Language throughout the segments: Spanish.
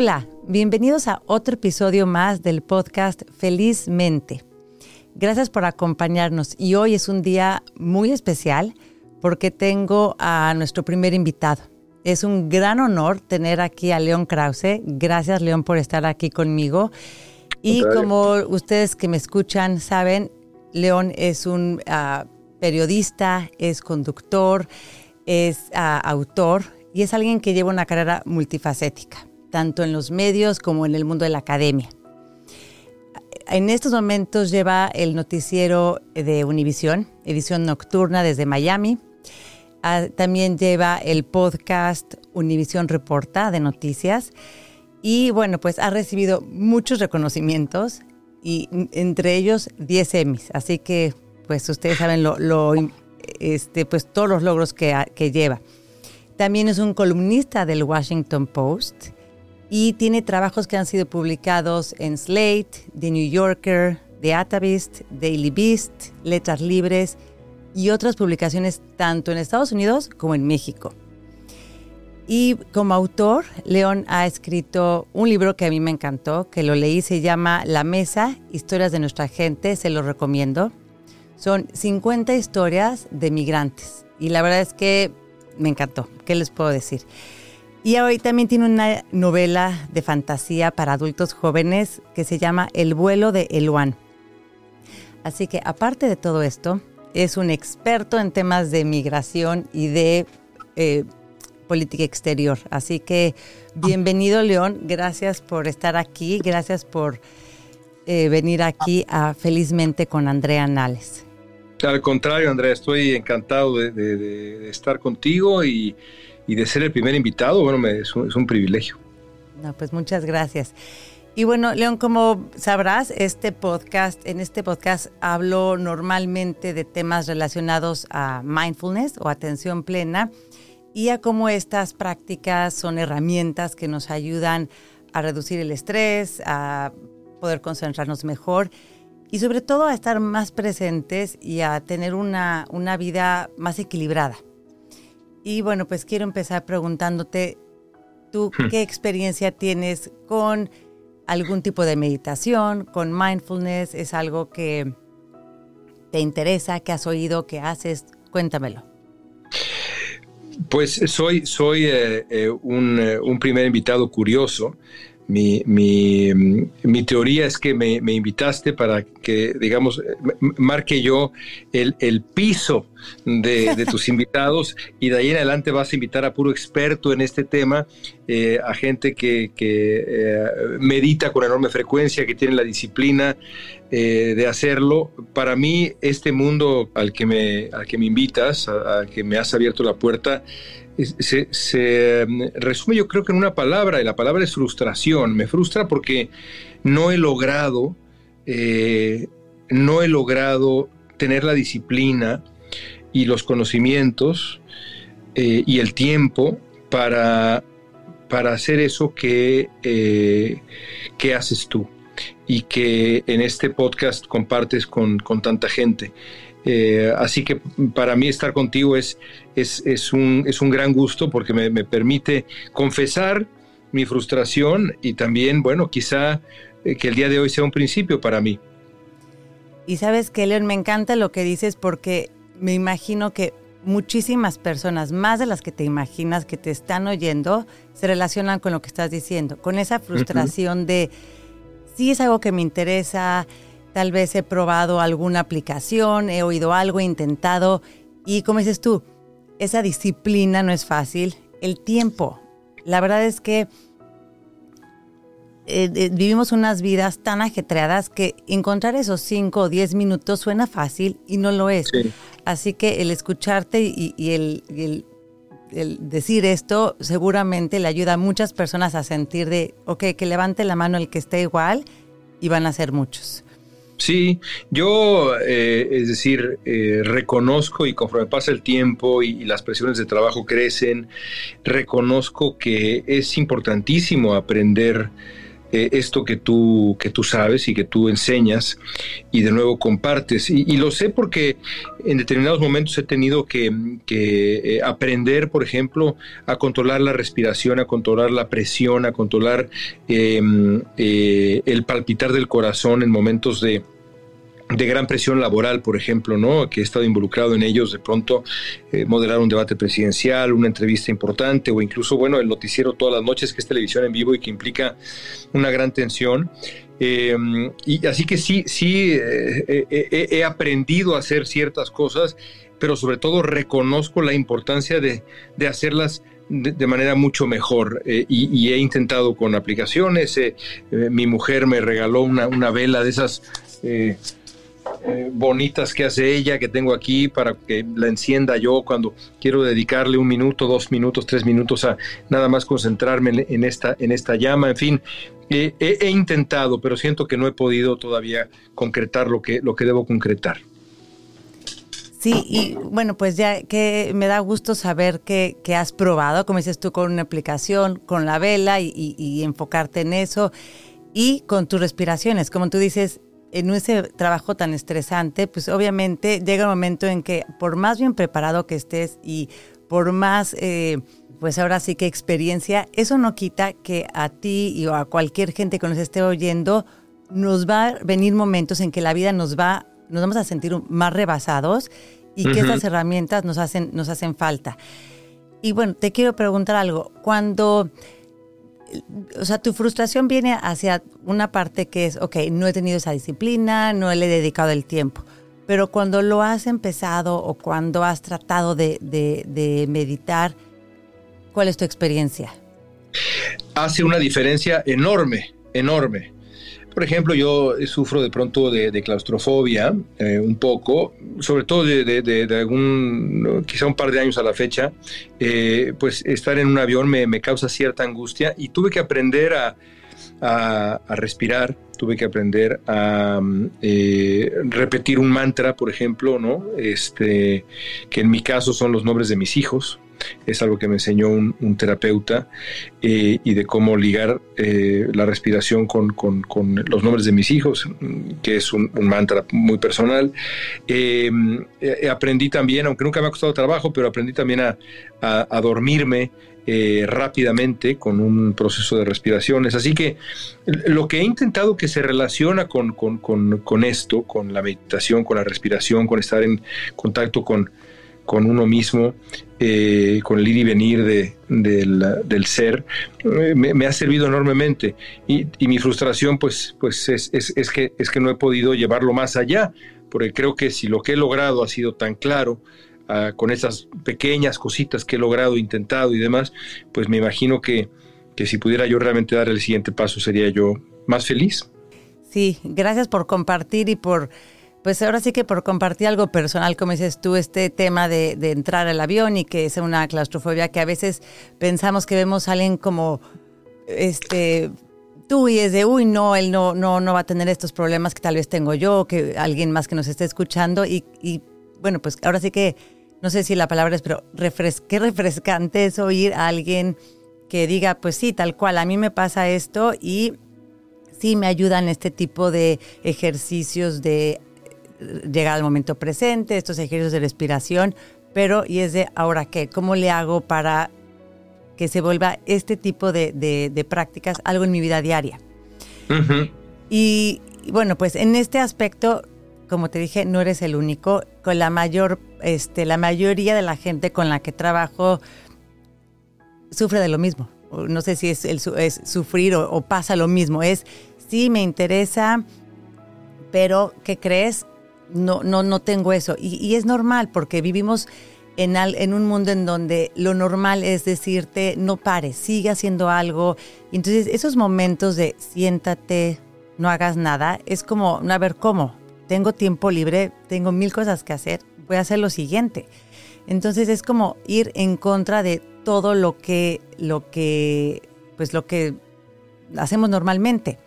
Hola, bienvenidos a otro episodio más del podcast Felizmente. Gracias por acompañarnos y hoy es un día muy especial porque tengo a nuestro primer invitado. Es un gran honor tener aquí a León Krause. Gracias, León, por estar aquí conmigo. Y como ustedes que me escuchan saben, León es un ah, periodista, es conductor, es ah, autor y es alguien que lleva una carrera multifacética tanto en los medios como en el mundo de la academia. En estos momentos lleva el noticiero de Univisión, edición nocturna desde Miami. Ah, también lleva el podcast Univisión Reporta de noticias. Y bueno, pues ha recibido muchos reconocimientos y entre ellos 10 Emmys. Así que pues ustedes saben lo, este, pues todos los logros que, que lleva. También es un columnista del Washington Post y tiene trabajos que han sido publicados en Slate, The New Yorker, The Atavist, Daily Beast, Letras Libres y otras publicaciones tanto en Estados Unidos como en México. Y como autor, León ha escrito un libro que a mí me encantó, que lo leí, se llama La Mesa, Historias de nuestra gente, se lo recomiendo. Son 50 historias de migrantes y la verdad es que me encantó. ¿Qué les puedo decir? Y hoy también tiene una novela de fantasía para adultos jóvenes que se llama El vuelo de Eluan. Así que aparte de todo esto, es un experto en temas de migración y de eh, política exterior. Así que bienvenido León, gracias por estar aquí, gracias por eh, venir aquí a Felizmente con Andrea Nales. Al contrario, Andrea, estoy encantado de estar contigo y y de ser el primer invitado, bueno, es, un, privilegio. No, pues muchas gracias. Y bueno, León, como sabrás, este podcast, en este podcast hablo normalmente de temas relacionados a mindfulness o atención plena y a cómo estas prácticas son herramientas que nos ayudan a reducir el estrés, a poder concentrarnos mejor y sobre todo a estar más presentes y a tener una, una vida más equilibrada. Y bueno, pues quiero empezar preguntándote, ¿tú hmm. qué experiencia tienes con algún tipo de meditación, con mindfulness? ¿Es algo que te interesa, que has oído, que haces? Cuéntamelo. Pues soy, soy eh, eh, un, eh, un, primer invitado curioso mi, mi, mi, teoría es que me, me, invitaste para que, digamos, marque yo el, el piso de, de, tus invitados y de ahí en adelante vas a invitar a puro experto en este tema, eh, a gente que, que eh, medita con enorme frecuencia, que tiene la disciplina eh, de hacerlo. Para mí, este mundo al que me, al que me invitas, al que me has abierto la puerta, se, mm, resume yo creo que en una palabra, y la palabra es frustración. Me frustra porque no he logrado, eh, no he logrado tener la disciplina y los conocimientos eh, y el tiempo para, para hacer eso que, eh, que haces tú y que en este podcast compartes con, con tanta gente. Eh, así que para mí estar contigo es, es, un, es un, gran gusto porque me, permite confesar mi frustración y también, bueno, quizá eh, que el día de hoy sea un principio para mí. Y sabes que, León, me encanta lo que dices porque me imagino que muchísimas personas, más de las que te imaginas que te están oyendo, se relacionan con lo que estás diciendo, con esa frustración de, sí es algo que me interesa, Tal vez he probado alguna aplicación, he oído algo, he intentado. Y como dices tú, esa disciplina no es fácil. El tiempo. La verdad es que eh, eh, vivimos unas vidas tan ajetreadas que encontrar esos 5 o 10 minutos suena fácil y no lo es. Así que el escucharte y, el, decir esto seguramente le ayuda a muchas personas a sentir de, ok, que levante la mano el que esté igual y van a ser muchos. Sí, yo, eh, es decir, eh, reconozco y conforme pasa el tiempo y, las presiones de trabajo crecen, reconozco que es importantísimo aprender eh, esto que tú, que tú sabes y que tú enseñas y de nuevo compartes. Y, lo sé porque en determinados momentos he tenido que, eh, aprender, por ejemplo, a controlar la respiración, a controlar la presión, a controlar em, eh, el palpitar del corazón en momentos de de gran presión laboral, por ejemplo, ¿no? que he estado involucrado en ellos, de pronto eh, moderar un debate presidencial, una entrevista importante o incluso, bueno, el noticiero todas las noches, que es televisión en vivo y que implica una gran tensión. Em, y así que sí, sí, eh, eh, he aprendido a hacer ciertas cosas, pero sobre todo reconozco la importancia de, hacerlas de, manera mucho mejor y, he intentado con aplicaciones. mi mujer me regaló una, una vela de esas eh, bonitas que hace ella, que tengo aquí para que la encienda yo cuando quiero dedicarle un minuto, dos minutos, tres minutos a nada más concentrarme en, esta, en esta llama. En fin, he, intentado, pero siento que no he podido todavía concretar lo que, lo que debo concretar. Sí, y bueno, pues ya que me da gusto saber que, has probado, como dices tú, con una aplicación, con la vela y enfocarte en eso y con tus respiraciones. Como tú dices, en ese trabajo tan estresante, pues obviamente llega un momento en que por más bien preparado que estés y por más, eh, pues ahora sí que experiencia, eso no quita que a ti y a cualquier gente que nos esté oyendo nos va a venir momentos en que la vida nos va, nos vamos a sentir más rebasados y que esas herramientas nos hacen, nos hacen falta. Y bueno, te quiero preguntar algo. Cuando o sea, tu frustración viene hacia una parte que es, ok, no he tenido esa disciplina, no le he dedicado el tiempo. Pero cuando lo has empezado o cuando has tratado de, de meditar, ¿cuál es tu experiencia? Hace una diferencia enorme, enorme. Por ejemplo, yo sufro de pronto de, claustrofobia eh, un poco, sobre todo de, algún, quizá un par de años a la fecha, eh, pues estar en un avión me, causa cierta angustia y tuve que aprender a, respirar, tuve que aprender a eh, repetir un mantra, por ejemplo, ¿no? Este, que en mi caso son los nombres de mis hijos, es algo que me enseñó un, terapeuta eh, y de cómo ligar eh, la respiración con, los nombres de mis hijos, que es un, mantra muy personal. Eh, aprendí también, aunque nunca me ha costado trabajo, pero aprendí también a, dormirme. rápidamente con un proceso de respiraciones. Así que lo que he intentado que se relaciona con, con, esto, con la meditación, con la respiración, con estar en contacto con, con uno mismo, eh, con el ir y venir de, del, ser, eh, me, ha servido enormemente. Y, mi frustración, pues, pues es, es, que, es que no he podido llevarlo más allá, porque creo que si lo que he logrado ha sido tan claro, ah, con esas pequeñas cositas que he logrado, intentado y demás, pues me imagino que, que si pudiera yo realmente dar el siguiente paso, sería yo más feliz. Sí, gracias por compartir y por pues ahora sí que por compartir algo personal, como dices tú, este tema de, entrar al avión y que es una claustrofobia que a veces pensamos que vemos a alguien como, este, tú y es de, uy, no, él no, no, no va a tener estos problemas que tal vez tengo yo, que alguien más que nos esté escuchando y, bueno, pues ahora sí que, no sé si la palabra es, pero qué refrescante es oír a alguien que diga, pues sí, tal cual, a mí me pasa esto y sí me ayudan este tipo de ejercicios de llegar al momento presente, estos ejercicios de respiración, pero y es de ahora qué, ¿cómo le hago para que se vuelva este tipo de, prácticas algo en mi vida diaria? y, bueno, pues en este aspecto, como te dije, no eres el único. Con la mayor, este, la mayoría de la gente con la que trabajo sufre de lo mismo. No sé si es, el, es sufrir o, o pasa lo mismo. Es, sí, me interesa, pero ¿qué crees? No, no, no tengo eso. Y, es normal porque vivimos en, en, un mundo en donde lo normal es decirte, no pares, sigue haciendo algo. entonces esos momentos de siéntate, no hagas nada, es como, a ver, ¿cómo? Tengo tiempo libre, tengo mil cosas que hacer, voy a hacer lo siguiente. Entonces es como ir en contra de todo lo que, lo que, pues lo que hacemos normalmente.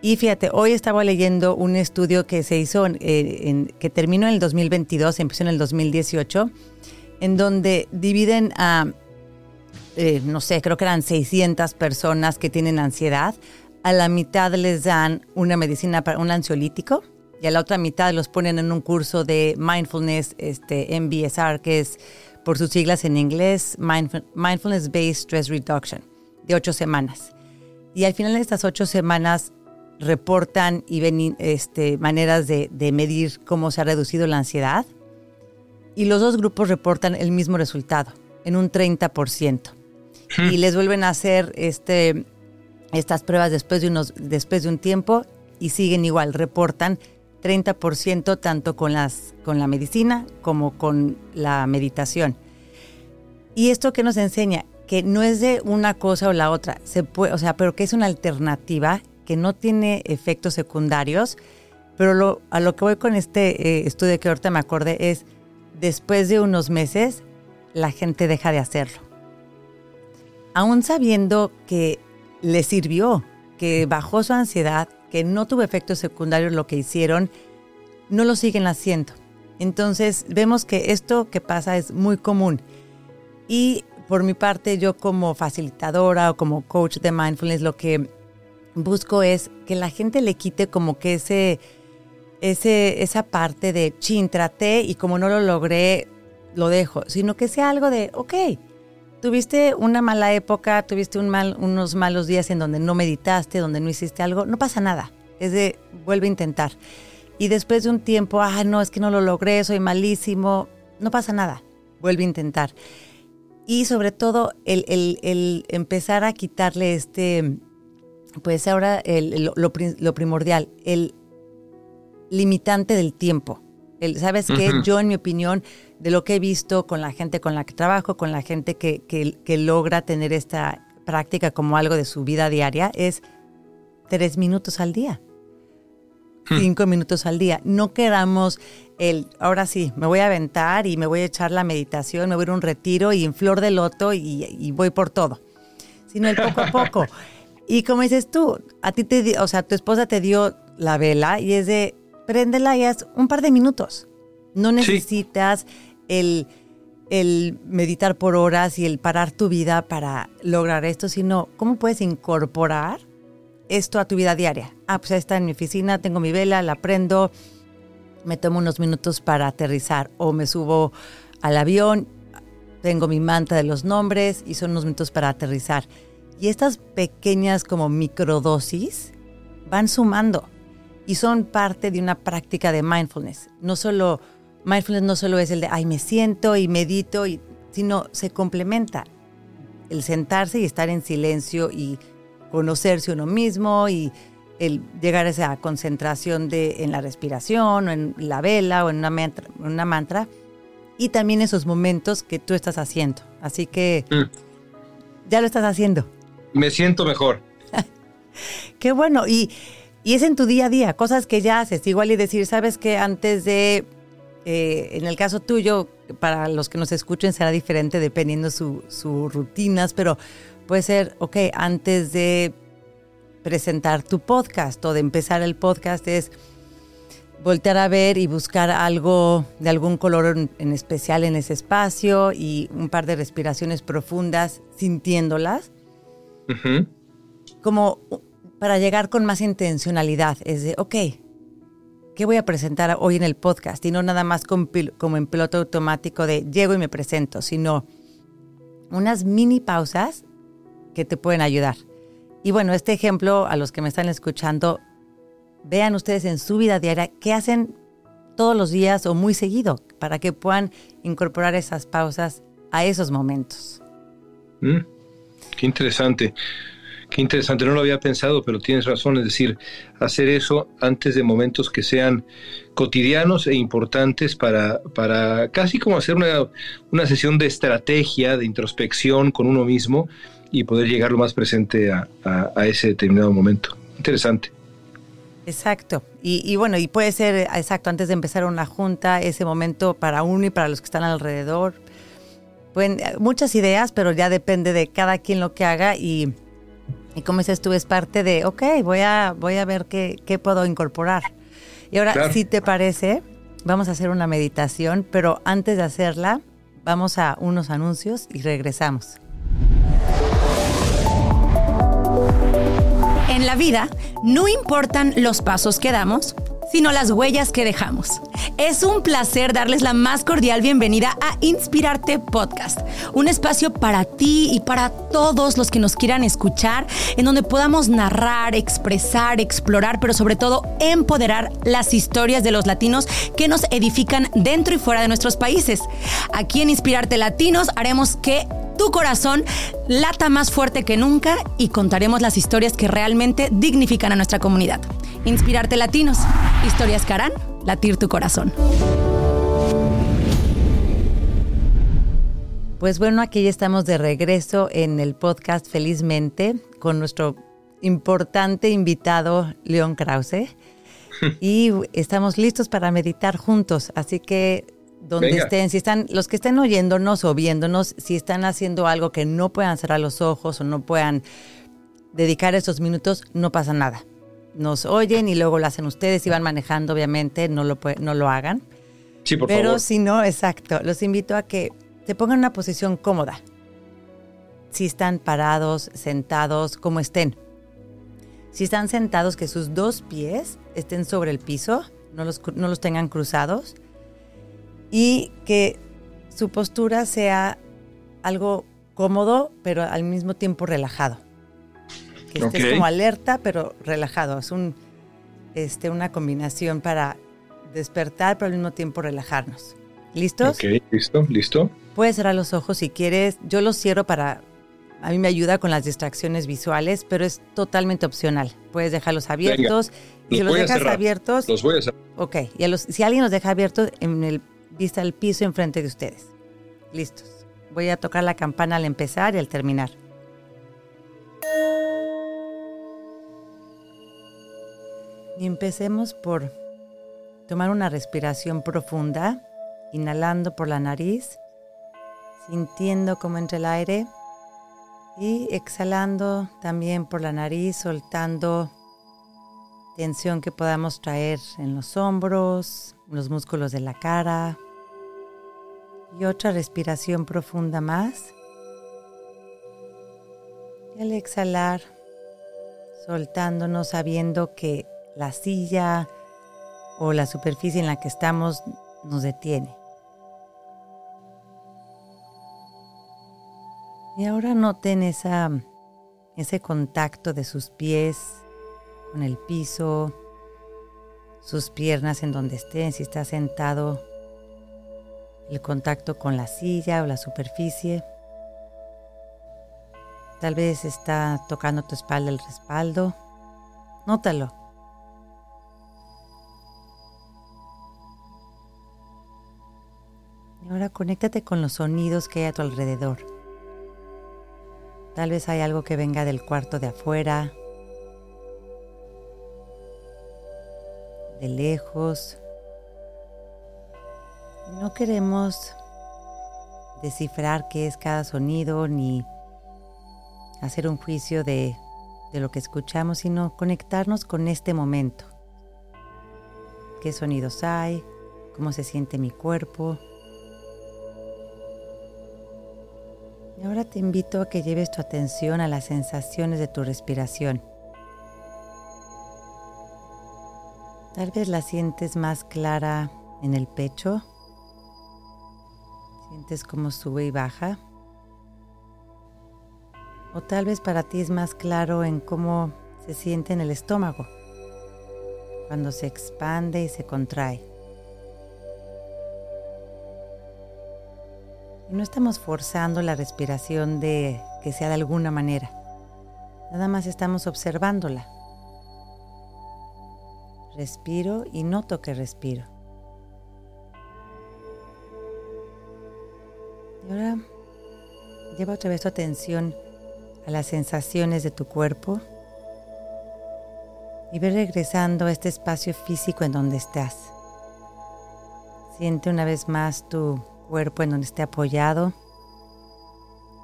Y fíjate, hoy estaba leyendo un estudio que se hizo, eh, que terminó en el 2022, empezó en el 2018, en donde dividen a, eh, no sé, creo que eran 600 personas que tienen ansiedad, a la mitad les dan una medicina para un ansiolítico y a la otra mitad los ponen en un curso de mindfulness, este MBSR, que es por sus siglas en inglés, Mindfulness Based Stress Reduction, de ocho semanas. Y al final de estas ocho semanas reportan y ven este, maneras de, medir cómo se ha reducido la ansiedad. Y los dos grupos reportan el mismo resultado, en un 30%. Hmm. Y les vuelven a hacer este, estas pruebas después de, unos, después de un tiempo y siguen igual, reportan 30% tanto con, las, con la medicina como con la meditación. ¿Y esto que nos enseña? Que no es de una cosa o la otra, se puede, o sea, pero que es una alternativa que no tiene efectos secundarios, pero a lo que voy con este eh, estudio que ahorita me acordé es, después de unos meses, la gente deja de hacerlo. Aún sabiendo que le sirvió, que bajó su ansiedad, que no tuvo efectos secundarios lo que hicieron, no lo siguen haciendo. Entonces vemos que esto que pasa es muy común. Y por mi parte, yo como facilitadora o como coach de mindfulness, lo que busco es que la gente le quite como que ese, ese, esa parte de chin, traté y como no lo logré, lo dejo, sino que sea algo de, ok, tuviste una mala época, tuviste un mal, unos malos días en donde no meditaste, donde no hiciste algo, no pasa nada. Es de, vuelve a intentar. Y después de un tiempo, ah, no, es que no lo logré, soy malísimo, no pasa nada, vuelve a intentar. Y sobre todo, el, el, empezar a quitarle este, pues ahora lo, lo, primordial, el limitante del tiempo. El, ¿Sabes qué? Yo, en mi opinión, de lo que he visto con la gente con la que trabajo, con la gente que, que, logra tener esta práctica como algo de su vida diaria, es tres minutos al día. Hmm. Cinco minutos al día. No queramos el, ahora sí, me voy a aventar y me voy a echar la meditación, me voy a ir a un retiro y en flor de loto y, y voy por todo. Sino el poco a poco. y como dices tú, a ti te, o sea, tu esposa te dio la vela y es de, préndela y haz un par de minutos. No necesitas el, el meditar por horas y el parar tu vida para lograr esto, sino cómo puedes incorporar esto a tu vida diaria. Ah, pues está en mi oficina, tengo mi vela, la prendo, me tomo unos minutos para aterrizar o me subo al avión, tengo mi manta de los nombres y son unos minutos para aterrizar. Y estas pequeñas como microdosis van sumando y son parte de una práctica de mindfulness. No solo mindfulness no solo es el de ay me siento y medito y sino se complementa el sentarse y estar en silencio y conocerse uno mismo y el llegar a esa concentración de, en la respiración o en la vela o en una mantra, una mantra y también esos momentos que tú estás haciendo. Así que mm. ya lo estás haciendo. Me siento mejor. Qué bueno. Y, y, es en tu día a día, cosas que ya haces. Igual y decir, sabes que antes de, eh, en el caso tuyo, para los que nos escuchen será diferente dependiendo sus su rutinas, pero puede ser, ok, antes de presentar tu podcast o de empezar el podcast es voltear a ver y buscar algo de algún color en, especial en ese espacio y un par de respiraciones profundas sintiéndolas. Como para llegar con más intencionalidad. Es de, ok, ¿qué voy a presentar hoy en el podcast? Y no nada más como en piloto automático de llego y me presento, sino unas mini pausas que te pueden ayudar. Y bueno, este ejemplo, a los que me están escuchando, vean ustedes en su vida diaria qué hacen todos los días o muy seguido para que puedan incorporar esas pausas a esos momentos. Mm, qué interesante. Qué interesante, no lo había pensado, pero tienes razón, es decir, hacer eso antes de momentos que sean cotidianos e importantes para, para casi como hacer una, una sesión de estrategia, de introspección con uno mismo y poder llegar lo más presente a, ese determinado momento. Interesante. Exacto. Y, bueno, y puede ser, exacto, antes de empezar una junta, ese momento para uno y para los que están alrededor. Pueden, muchas ideas, pero ya depende de cada quien lo que haga y, y como dices tú, es parte de, ok, voy a, voy a ver qué, qué puedo incorporar. Y ahora, si te parece, vamos a hacer una meditación, pero antes de hacerla, vamos a unos anuncios y regresamos. la vida no importan los pasos que damos, sino las huellas que dejamos. Es un placer darles la más cordial bienvenida a Inspirarte Podcast, un espacio para ti y para todos los que nos quieran escuchar, en donde podamos narrar, expresar, explorar, pero sobre todo empoderar las historias de los latinos que nos edifican dentro y fuera de nuestros países. Aquí en Inspirarte Latinos haremos que tu corazón lata más fuerte que nunca y contaremos las historias que realmente dignifican a nuestra comunidad. Inspirarte Latinos, historias que harán latir tu corazón. Pues bueno, aquí ya estamos de regreso en el podcast Felizmente con nuestro importante invitado León Krause y estamos listos para meditar juntos, así que donde estén, si están, los que estén oyéndonos o viéndonos, si están haciendo algo que no puedan cerrar los ojos o no puedan dedicar esos minutos, no pasa nada. Nos oyen y luego lo hacen ustedes, si van manejando, obviamente, no lo, no lo hagan. Sí, por Pero favor. si no, exacto, los invito a que se pongan en una posición cómoda. Si están parados, sentados, como estén. Si están sentados, que sus dos pies estén sobre el piso, no los, no los tengan cruzados y que su postura sea algo cómodo, pero al mismo tiempo relajado. Que estés como alerta, pero relajado. Es un, este, una combinación para despertar, pero al mismo tiempo relajarnos. ¿Listos? Ok, listo, listo. Puedes cerrar los ojos si quieres. Yo los cierro para... A mí me ayuda con las distracciones visuales, pero es totalmente opcional. Puedes dejarlos abiertos. y si Los dejas abiertos, Los voy a cerrar. Ok, y a los, si alguien los deja abiertos, en el vista al piso enfrente de ustedes. Listos. Voy a tocar la campana al empezar y al terminar. Y empecemos por tomar una respiración profunda, inhalando por la nariz, sintiendo cómo entra el aire y exhalando también por la nariz, soltando tensión que podamos traer en los hombros, en los músculos de la cara. Y otra respiración profunda más. Al exhalar, soltándonos, sabiendo que la silla o la superficie en la que estamos nos detiene. Y ahora noten esa, ese contacto de sus pies con el piso, sus piernas en donde estén, si está sentado, el contacto con la silla o la superficie. Tal vez está tocando tu espalda el respaldo. Nótalo. Conéctate con los sonidos que hay a tu alrededor. Tal vez hay algo que venga del cuarto de afuera, de lejos. No queremos descifrar qué es cada sonido ni hacer un juicio de, lo que escuchamos, sino conectarnos con este momento. ¿Qué sonidos hay? ¿Cómo se siente mi cuerpo? Ahora te invito a que lleves tu atención a las sensaciones de tu respiración. Tal vez la sientes más clara en el pecho. Sientes cómo sube y baja. O tal vez para ti es más claro en cómo se siente en el estómago, cuando se expande y se contrae. No estamos forzando la respiración de que sea de alguna manera. Nada más estamos observándola. Respiro y noto que respiro. Y ahora lleva otra vez tu atención a las sensaciones de tu cuerpo y ve regresando a este espacio físico en donde estás. Siente una vez más tu cuerpo en donde esté apoyado,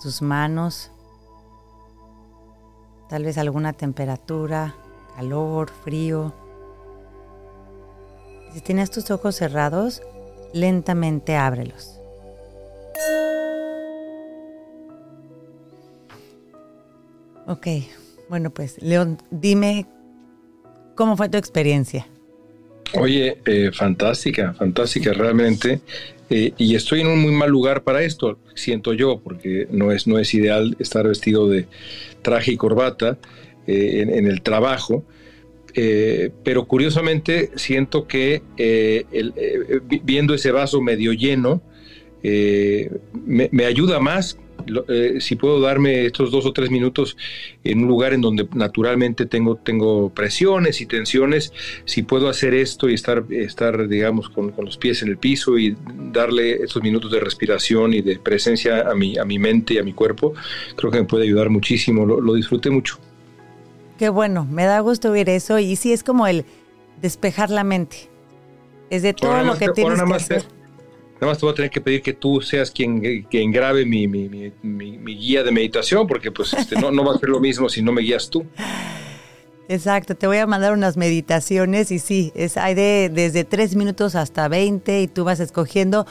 tus manos, tal vez alguna temperatura, calor, frío. Si tienes tus ojos cerrados, lentamente ábrelos. Ok, Bueno, pues, León, dime cómo fue tu experiencia. Oye, eh, fantástica, fantástica realmente. Eh, y estoy en un muy mal lugar para esto, siento yo, porque no es, no es ideal estar vestido de traje y corbata eh, en, el trabajo. pero curiosamente siento que viendo ese vaso medio lleno, me, me, ayuda más eh, si puedo darme estos dos o tres minutos en un lugar en donde naturalmente tengo, tengo presiones y tensiones, si puedo hacer esto y estar, estar digamos, con, los pies en el piso y darle estos minutos de respiración y de presencia a mi, a mi mente y a mi cuerpo, creo que me puede ayudar muchísimo. Lo, disfruté mucho. Qué bueno, me da gusto oír eso y sí es como el despejar la mente. Es de todo lo que tienes que hacer. Nada más te voy a tener que pedir que tú seas quien, quien grabe mi, guía de meditación, porque pues este, no, no va a ser lo mismo si no me guías tú. Exacto, te voy a mandar unas meditaciones y sí, es, hay de desde tres minutos hasta 20 y tú vas escogiendo,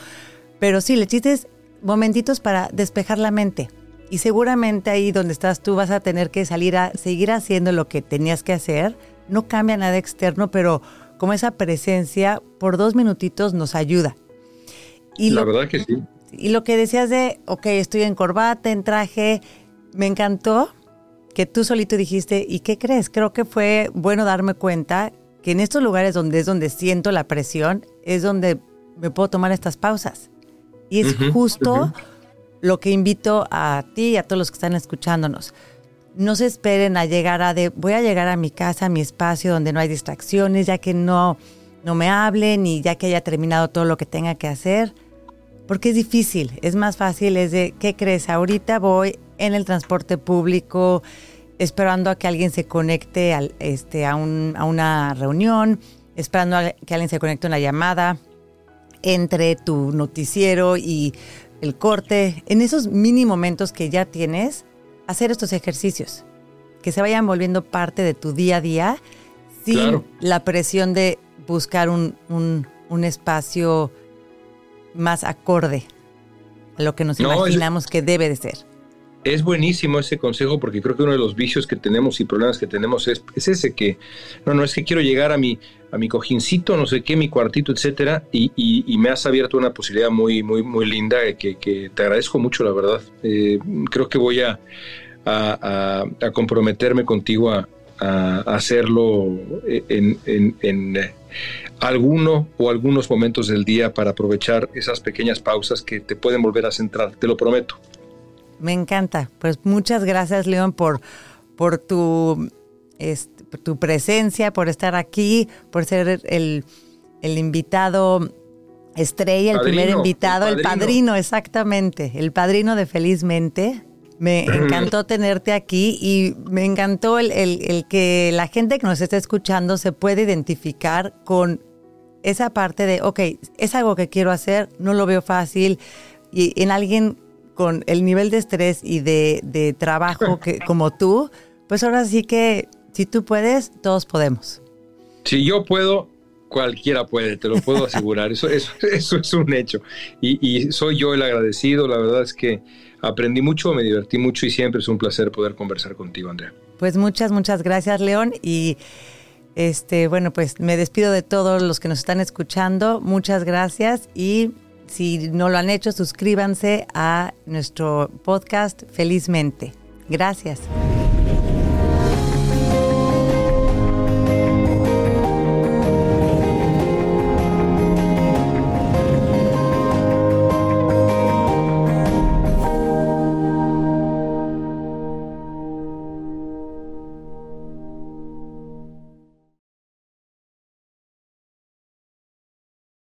pero sí, le chistes momentitos para despejar la mente. Y seguramente ahí donde estás tú vas a tener que salir a seguir haciendo lo que tenías que hacer. No cambia nada externo, pero como esa presencia por dos minutitos nos ayuda. Y la verdad que sí. Y lo que decías de, ok, estoy en corbata, en traje, me encantó que tú solito dijiste, ¿y qué crees? Creo que fue bueno darme cuenta que en estos lugares donde es donde siento la presión, es donde me puedo tomar estas pausas. Y es justo lo que invito a ti y a todos los que están escuchándonos. No se esperen a llegar a de, voy a llegar a mi casa, a mi espacio donde no hay distracciones, ya que no, no me hablen y ya que haya terminado todo lo que tenga que hacer porque es difícil, es más fácil, es de, ¿qué crees? Ahorita voy en el transporte público esperando a que alguien se conecte al, este, a, un, a una reunión, esperando a que alguien se conecte a una llamada, entre tu noticiero y el corte, en esos mini momentos que ya tienes, hacer estos ejercicios, que se vayan volviendo parte de tu día a día, sin la presión de buscar un, un, un espacio más acorde a lo que nos imaginamos que debe de ser. Es buenísimo ese consejo porque creo que uno de los vicios que tenemos y problemas que tenemos es, ese que, no, no, es que quiero llegar a mi, a mi cojincito, no sé qué, mi cuartito, etcétera, y, y, me has abierto una posibilidad muy, muy, muy linda que, que te agradezco mucho, la verdad. Eh, creo que voy a, a, a comprometerme contigo a, hacerlo en, en, en alguno o algunos momentos del día para aprovechar esas pequeñas pausas que te pueden volver a centrar, te lo prometo. Me encanta. Pues muchas gracias, León, por, por tu, tu presencia, por estar aquí, por ser el, el invitado estrella, el primer invitado, el padrino. exactamente, el padrino de Felizmente. Me encantó tenerte aquí y me encantó el, el, que la gente que nos está escuchando se puede identificar con esa parte de, ok, es algo que quiero hacer, no lo veo fácil, y en alguien con el nivel de estrés y de, trabajo que, como tú, pues ahora sí que si tú puedes, todos podemos. Si yo puedo, cualquiera puede, te lo puedo asegurar, eso, eso, eso es un hecho. Y, y soy yo el agradecido, la verdad es que aprendí mucho, me divertí mucho y siempre es un placer poder conversar contigo, Andrea. Pues muchas, muchas gracias, León, y este, bueno, pues me despido de todos los que nos están escuchando. Muchas gracias y si no lo han hecho, suscríbanse a nuestro podcast Felizmente. Gracias.